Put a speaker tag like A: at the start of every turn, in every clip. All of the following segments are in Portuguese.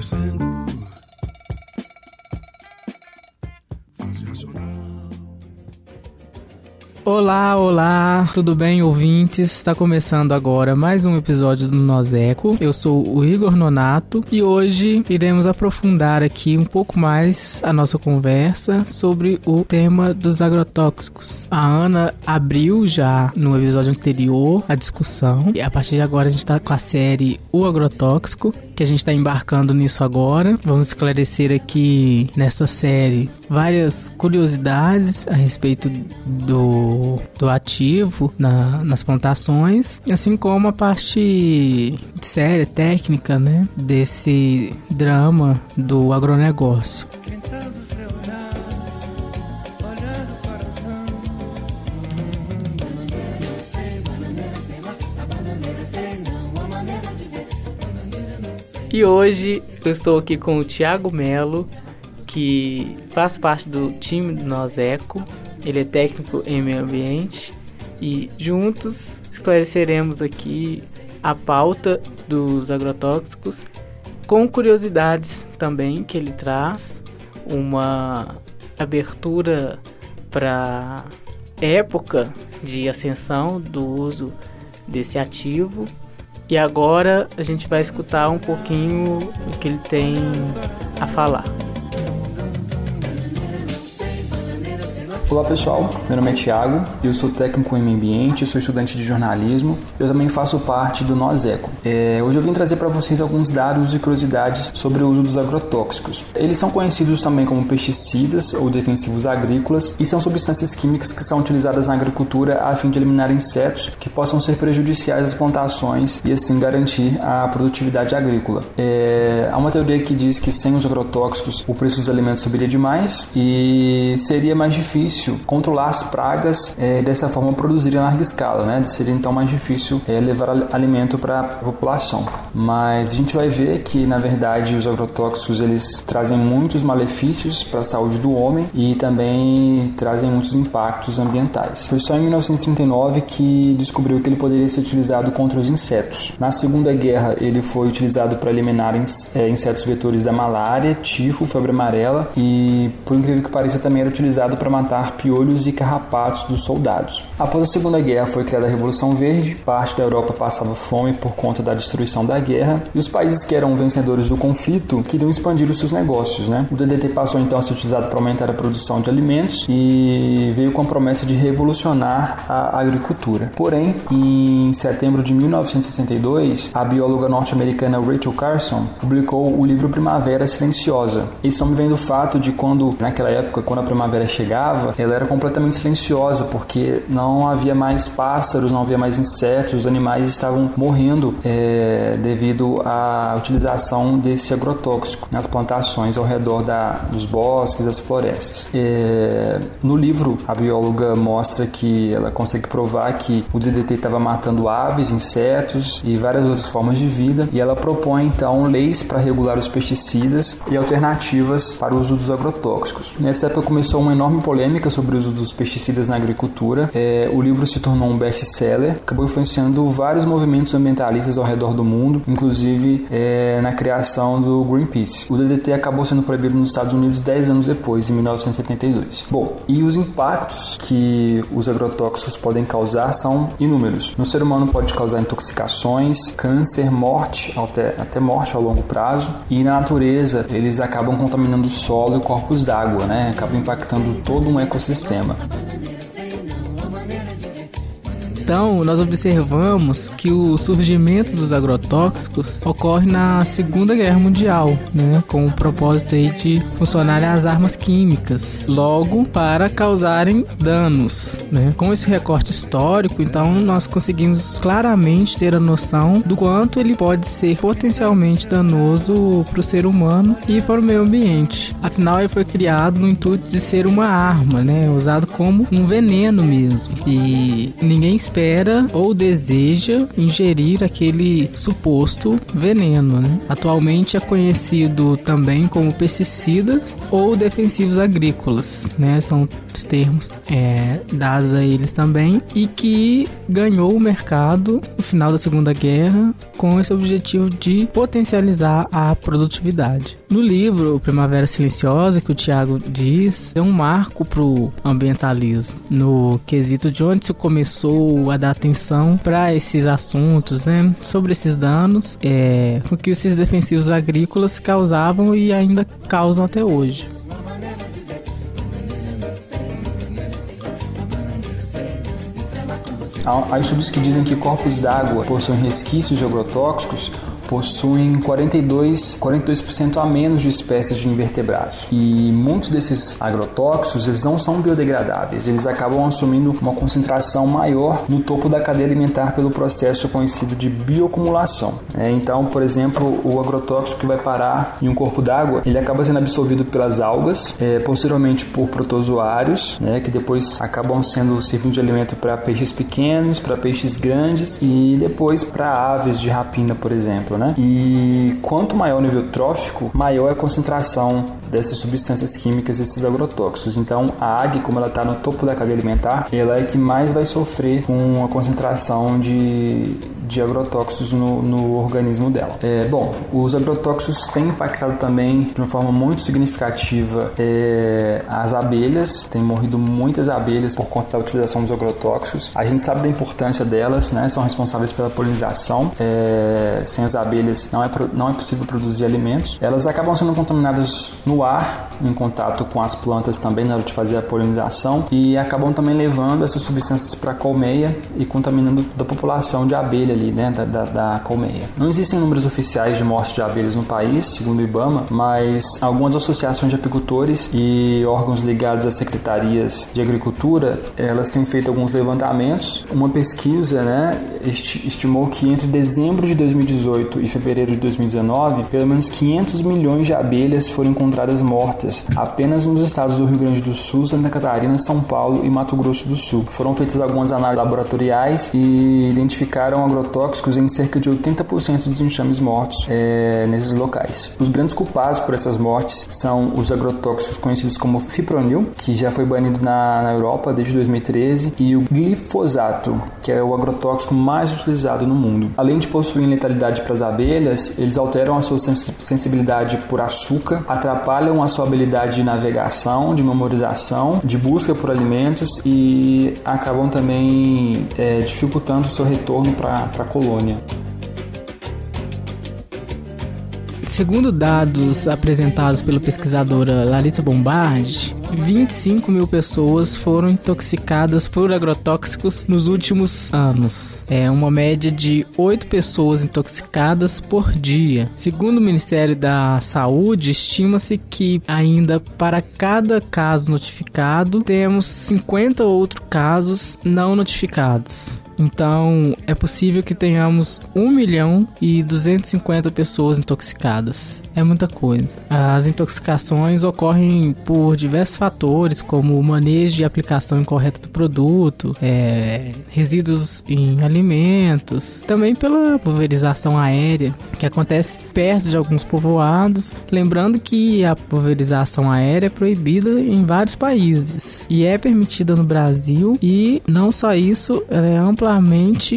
A: descendo. Fase racional.
B: Olá, olá, tudo bem, ouvintes? Está começando agora mais um episódio do Nozeco. Eu sou o Igor Nonato e hoje iremos aprofundar aqui um pouco mais a nossa conversa sobre o tema dos agrotóxicos. A Ana abriu já no episódio anterior a discussão e a partir de agora a gente está com a série O Agrotóxico, que a gente está embarcando nisso agora. Vamos esclarecer aqui nessa série várias curiosidades a respeito do, do ativo na, nas plantações, assim como a parte séria, técnica, né, desse drama do agronegócio.
C: Pintando
B: E hoje eu estou aqui com o Thiago Melo, que faz parte do time do Nozeco. Ele é técnico em meio ambiente e juntos esclareceremos aqui a pauta dos agrotóxicos com curiosidades também que ele traz, uma abertura para época de ascensão do uso desse ativo. E agora a gente vai escutar um pouquinho o que ele tem a falar.
D: Olá pessoal, meu nome é Thiago, eu sou técnico em meio ambiente, sou estudante de jornalismo, eu também faço parte do Nozeco. É, hoje eu vim trazer para vocês alguns dados e curiosidades sobre o uso dos agrotóxicos. Eles são conhecidos também como pesticidas ou defensivos agrícolas e são substâncias químicas que são utilizadas na agricultura a fim de eliminar insetos que possam ser prejudiciais às plantações e assim garantir a produtividade agrícola. É, há uma teoria que diz que sem os agrotóxicos o preço dos alimentos subiria demais e seria mais difícil controlar as pragas é, dessa forma produzir em larga escala, né? Seria então mais difícil é, levar alimento para a população. Mas a gente vai ver que na verdade os agrotóxicos eles trazem muitos malefícios para a saúde do homem e também trazem muitos impactos ambientais. Foi só em 1939 que descobriu que ele poderia ser utilizado contra os insetos. Na Segunda Guerra ele foi utilizado para eliminar é, insetos vetores da malária, tifo, febre amarela e por incrível que pareça também era utilizado para matar piolhos e carrapatos dos soldados. Após a Segunda Guerra foi criada a Revolução Verde, parte da Europa passava fome por conta da destruição da guerra e os países que eram vencedores do conflito queriam expandir os seus negócios. Né? O DDT passou então a ser utilizado para aumentar a produção de alimentos e veio com a promessa de revolucionar a agricultura. Porém, em setembro de 1962, a bióloga norte-americana Rachel Carson publicou o livro Primavera Silenciosa. Esse nome vem do fato de quando, naquela época, quando a primavera chegava, ela era completamente silenciosa porque não havia mais pássaros, não havia mais insetos, os animais estavam morrendo é, devido à utilização desse agrotóxico nas plantações ao redor da, dos bosques, das florestas. É, no livro, a bióloga mostra que ela consegue provar que o DDT estava matando aves, insetos e várias outras formas de vida, e ela propõe então leis para regular os pesticidas e alternativas para o uso dos agrotóxicos. Nessa época começou uma enorme polêmica sobre o uso dos pesticidas na agricultura. É, o livro se tornou um best-seller, acabou influenciando vários movimentos ambientalistas ao redor do mundo, inclusive é, na criação do Greenpeace. O DDT acabou sendo proibido nos Estados Unidos 10 anos depois, em 1972. Bom, e os impactos que os agrotóxicos podem causar são inúmeros. No ser humano pode causar intoxicações, câncer, morte, até, até morte ao longo prazo, e na natureza eles acabam contaminando o solo e corpos d'água, né? Acabam impactando todo um ecossistema ecossistema.
B: Então, nós observamos que o surgimento dos agrotóxicos ocorre na Segunda Guerra Mundial, né, com o propósito aí de funcionarem as armas químicas, logo para causarem danos, né? Com esse recorte histórico, então nós conseguimos claramente ter a noção do quanto ele pode ser potencialmente danoso para o ser humano e para o meio ambiente. Afinal, ele foi criado no intuito de ser uma arma, né, usado como um veneno mesmo. E ninguém espera espera ou deseja ingerir aquele suposto veneno. Né? Atualmente é conhecido também como pesticidas ou defensivos agrícolas, né? São os termos é, dados a eles também e que ganhou o mercado no final da Segunda Guerra com esse objetivo de potencializar a produtividade. No livro Primavera Silenciosa, que o Tiago diz, é um marco para o ambientalismo, no quesito de onde se começou a dar atenção para esses assuntos, né, sobre esses danos é, que esses defensivos agrícolas causavam e ainda causam até hoje.
D: Há estudos que dizem que corpos d'água possuem resquícios de agrotóxicos possuem 42, 42% a menos de espécies de invertebrados. E muitos desses agrotóxicos, eles não são biodegradáveis, eles acabam assumindo uma concentração maior no topo da cadeia alimentar pelo processo conhecido de bioacumulação. É, então, por exemplo, o agrotóxico que vai parar em um corpo d'água, ele acaba sendo absorvido pelas algas, é, posteriormente por protozoários, né, que depois acabam sendo servindo de alimento para peixes pequenos, para peixes grandes e depois para aves de rapina, por exemplo né? E quanto maior o nível trófico, maior é a concentração dessas substâncias químicas, esses agrotóxicos. Então, a águia, como ela está no topo da cadeia alimentar, ela é que mais vai sofrer com a concentração de, de agrotóxicos no, no organismo dela. É, bom, os agrotóxicos têm impactado também de uma forma muito significativa é, as abelhas, tem morrido muitas abelhas por conta da utilização dos agrotóxicos. A gente sabe da importância delas, né? São responsáveis pela polinização. É, sem as abelhas não é, não é possível produzir alimentos. Elas acabam sendo contaminadas no ar, em contato com as plantas também na hora de fazer a polinização e acabam também levando essas substâncias para a colmeia e contaminando a população de abelha ali, né, da, da, da, colmeia. Não existem números oficiais de morte de abelhas no país, segundo o IBAMA, mas algumas associações de apicultores e órgãos ligados às secretarias de agricultura, elas têm feito alguns levantamentos. Uma pesquisa, né, estimou que entre dezembro de 2018 e fevereiro de 2019, pelo menos 500 milhões de abelhas foram encontradas mortas apenas nos estados do Rio Grande do Sul, Santa Catarina, São Paulo e Mato Grosso do Sul. Foram feitas algumas análises laboratoriais e identificaram agrotóxicos em cerca de 80% dos enxames mortos é, nesses locais. Os grandes culpados por essas mortes são os agrotóxicos conhecidos como fipronil, que já foi banido na, na Europa desde 2013, e o glifosato, que é o agrotóxico mais utilizado no mundo. Além de possuir letalidade para as abelhas, eles alteram a sua sensibilidade por açúcar, atrapalham a sua habilidade de navegação, de memorização, de busca por alimentos e acabam também é, dificultando o seu retorno para a colônia.
B: Segundo dados apresentados pela pesquisadora Larissa Bombardi, 25 mil pessoas foram intoxicadas por agrotóxicos nos últimos anos. É uma média de 8 pessoas intoxicadas por dia. Segundo o Ministério da Saúde, estima-se que ainda para cada caso notificado, temos 50 outros casos não notificados. Então, é possível que tenhamos 1 milhão e 250 pessoas intoxicadas. É muita coisa. As intoxicações ocorrem por diversos fatores, como o manejo e aplicação incorreta do produto, é, resíduos em alimentos, também pela pulverização aérea, que acontece perto de alguns povoados. Lembrando que a pulverização aérea é proibida em vários países e é permitida no Brasil, e não só isso, ela é ampla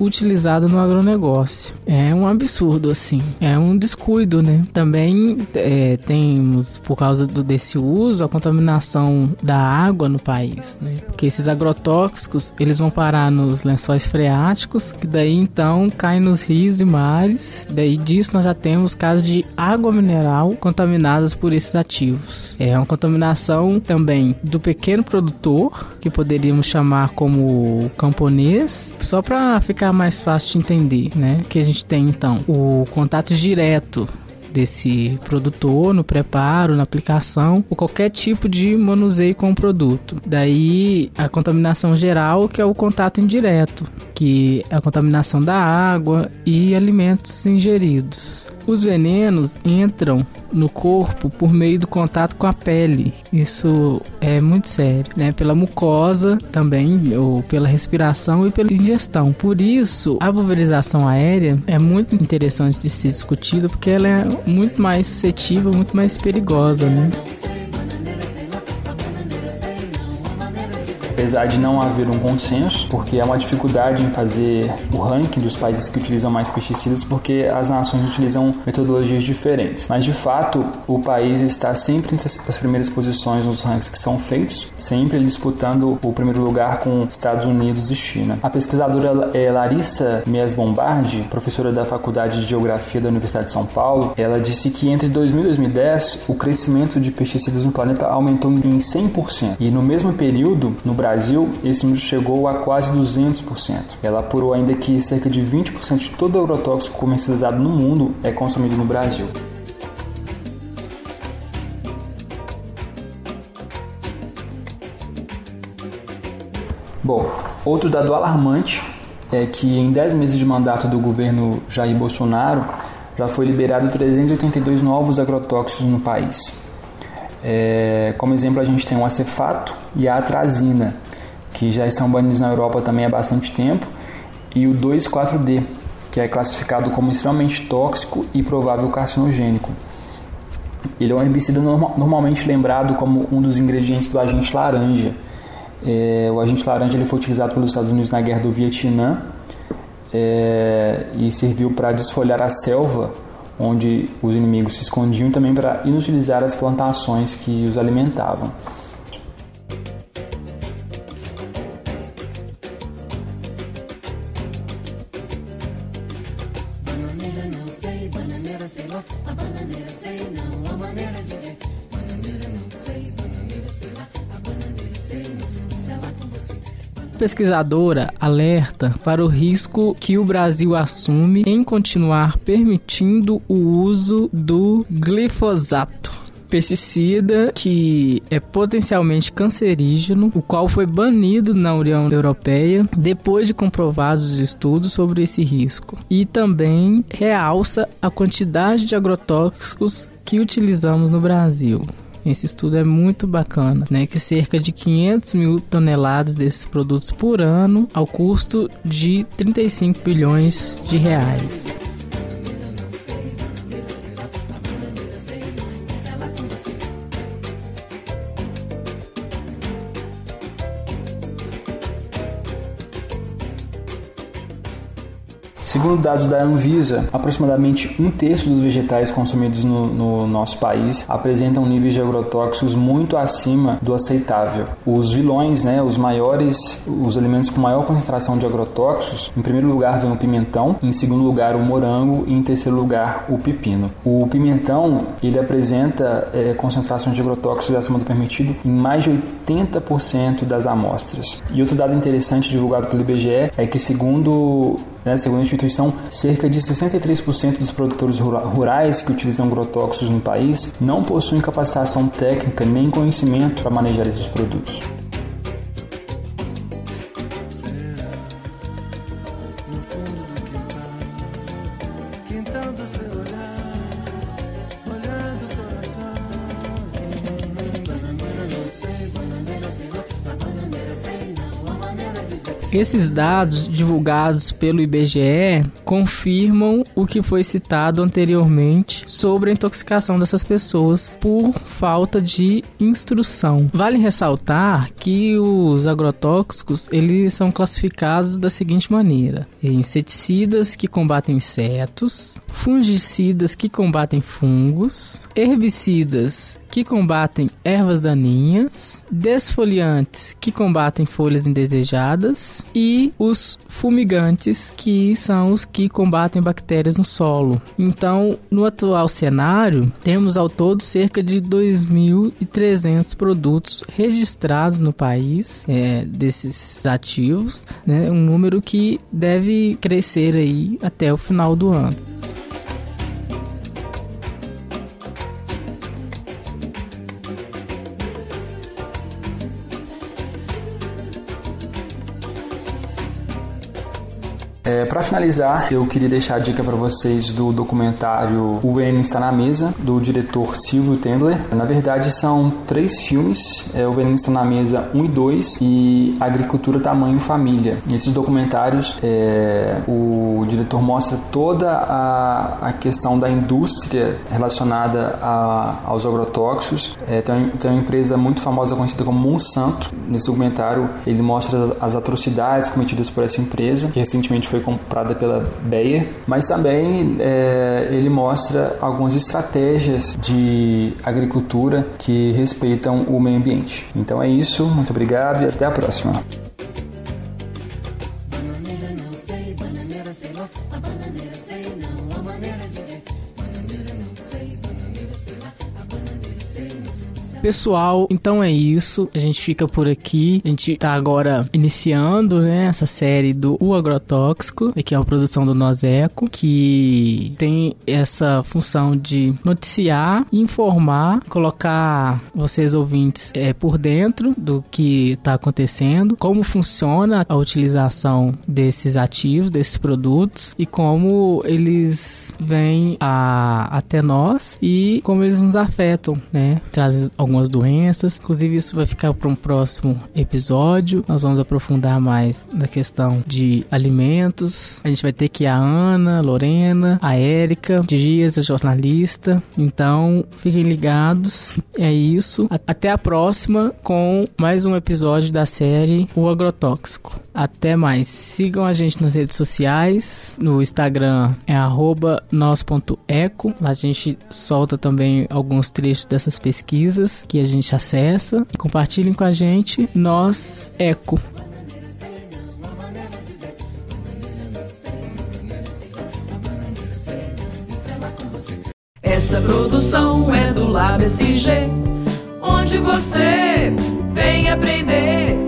B: utilizada no agronegócio. É um absurdo, assim. É um descuido, né? Também é, temos, por causa do, desse uso, a contaminação da água no país, né? Porque esses agrotóxicos, eles vão parar nos lençóis freáticos, que daí então caem nos rios e mares. Daí disso nós já temos casos de água mineral contaminadas por esses ativos. É uma contaminação também do pequeno produtor, que poderíamos chamar como camponês, só só para ficar mais fácil de entender, né? Que a gente tem então o contato direto desse produtor no preparo, na aplicação, ou qualquer tipo de manuseio com o produto. Daí a contaminação geral, que é o contato indireto, que é a contaminação da água e alimentos ingeridos. Os venenos entram no corpo por meio do contato com a pele. Isso é muito sério, né? Pela mucosa também, ou pela respiração e pela ingestão. Por isso, a pulverização aérea é muito interessante de ser discutida porque ela é muito mais suscetível, muito mais perigosa, né?
D: Apesar de não haver um consenso, porque há uma dificuldade em fazer o ranking dos países que utilizam mais pesticidas, porque as nações utilizam metodologias diferentes. Mas de fato, o país está sempre entre as primeiras posições nos rankings que são feitos, sempre disputando o primeiro lugar com Estados Unidos e China. A pesquisadora é Larissa Mias Bombardi, professora da Faculdade de Geografia da Universidade de São Paulo, ela disse que entre 2000 e 2010 o crescimento de pesticidas no planeta aumentou em 100%. E no mesmo período, no Brasil, Brasil, esse número chegou a quase 200%. Ela apurou ainda que cerca de 20% de todo agrotóxico comercializado no mundo é consumido no Brasil. Bom, outro dado alarmante é que em 10 meses de mandato do governo Jair Bolsonaro já foi liberado 382 novos agrotóxicos no país. É, como exemplo, a gente tem o acefato e a atrazina, que já estão banidos na Europa também há bastante tempo, e o 2,4-D, que é classificado como extremamente tóxico e provável carcinogênico. Ele é um herbicida norma normalmente lembrado como um dos ingredientes do agente laranja. É, o agente laranja ele foi utilizado pelos Estados Unidos na guerra do Vietnã é, e serviu para desfolhar a selva onde os inimigos se escondiam também para inutilizar as plantações que os alimentavam.
C: Bananeira não sei, bananeira sei lá, a bananeira sei não, a maneira de ver.
B: Pesquisadora alerta para o risco que o Brasil assume em continuar permitindo o uso do glifosato. Pesticida que é potencialmente cancerígeno, o qual foi banido na União Europeia depois de comprovados os estudos sobre esse risco. E também realça a quantidade de agrotóxicos que utilizamos no Brasil. Esse estudo é muito bacana, né? Que cerca de 500 mil toneladas desses produtos por ano, ao custo de 35 bilhões de reais.
D: Segundo dados da Anvisa, aproximadamente um terço dos vegetais consumidos no, no, nosso país apresentam níveis de agrotóxicos muito acima do aceitável. Os vilões, né, os maiores, os alimentos com maior concentração de agrotóxicos, em primeiro lugar vem o pimentão, em segundo lugar o morango e em terceiro lugar o pepino. O pimentão ele apresenta é, concentrações de agrotóxicos acima do permitido em mais de 80% das amostras. E outro dado interessante divulgado pelo IBGE é que segundo né, segundo a instituição, cerca de 63% dos produtores rurais que utilizam agrotóxicos no país não possuem capacitação técnica nem conhecimento para manejar esses produtos.
B: Esses dados divulgados pelo IBGE confirmam o que foi citado anteriormente sobre a intoxicação dessas pessoas por falta de instrução. Vale ressaltar que os agrotóxicos eles são classificados da seguinte maneira: inseticidas que combatem insetos, fungicidas que combatem fungos, herbicidas que combatem ervas daninhas, desfoliantes que combatem folhas indesejadas e os fumigantes que são os que combatem bactérias no solo. Então, no atual cenário, temos ao todo cerca de 2.300 produtos registrados no país é, desses ativos, né? um número que deve crescer aí até o final do ano.
D: Para finalizar, eu queria deixar a dica para vocês do documentário O Veneno Está na Mesa, do diretor Silvio Tendler. Na verdade, são três filmes: é, O Veneno Está na Mesa 1 e 2 e Agricultura, Tamanho Família. Nesses documentários, é, o diretor mostra toda a, a questão da indústria relacionada a, aos agrotóxicos. É, tem, tem uma empresa muito famosa conhecida como Monsanto. Nesse documentário, ele mostra as atrocidades cometidas por essa empresa, que recentemente foi comprada pela Bayer, mas também é, ele mostra algumas estratégias de agricultura que respeitam o meio ambiente. Então é isso, muito obrigado e até a próxima.
B: Pessoal, então é isso. A gente fica por aqui. A gente tá agora iniciando, né, essa série do O Agrotóxico, que é uma produção do Nozeco, que tem essa função de noticiar, informar, colocar vocês ouvintes é, por dentro do que está acontecendo, como funciona a utilização desses ativos, desses produtos e como eles vêm a, até nós e como eles nos afetam, né? Trazem algumas doenças. Inclusive, isso vai ficar para um próximo episódio. Nós vamos aprofundar mais na questão de alimentos. A gente vai ter aqui a Ana, a Lorena, a Érica, Dias, a jornalista. Então, fiquem ligados. É isso. Até a próxima com mais um episódio da série O Agrotóxico. Até mais. Sigam a gente nas redes sociais. No Instagram é nós.eco. Lá a gente solta também alguns trechos dessas pesquisas que a gente acessa. E compartilhem com a gente. Nós Eco.
E: Essa produção é do Lab SG, onde você vem aprender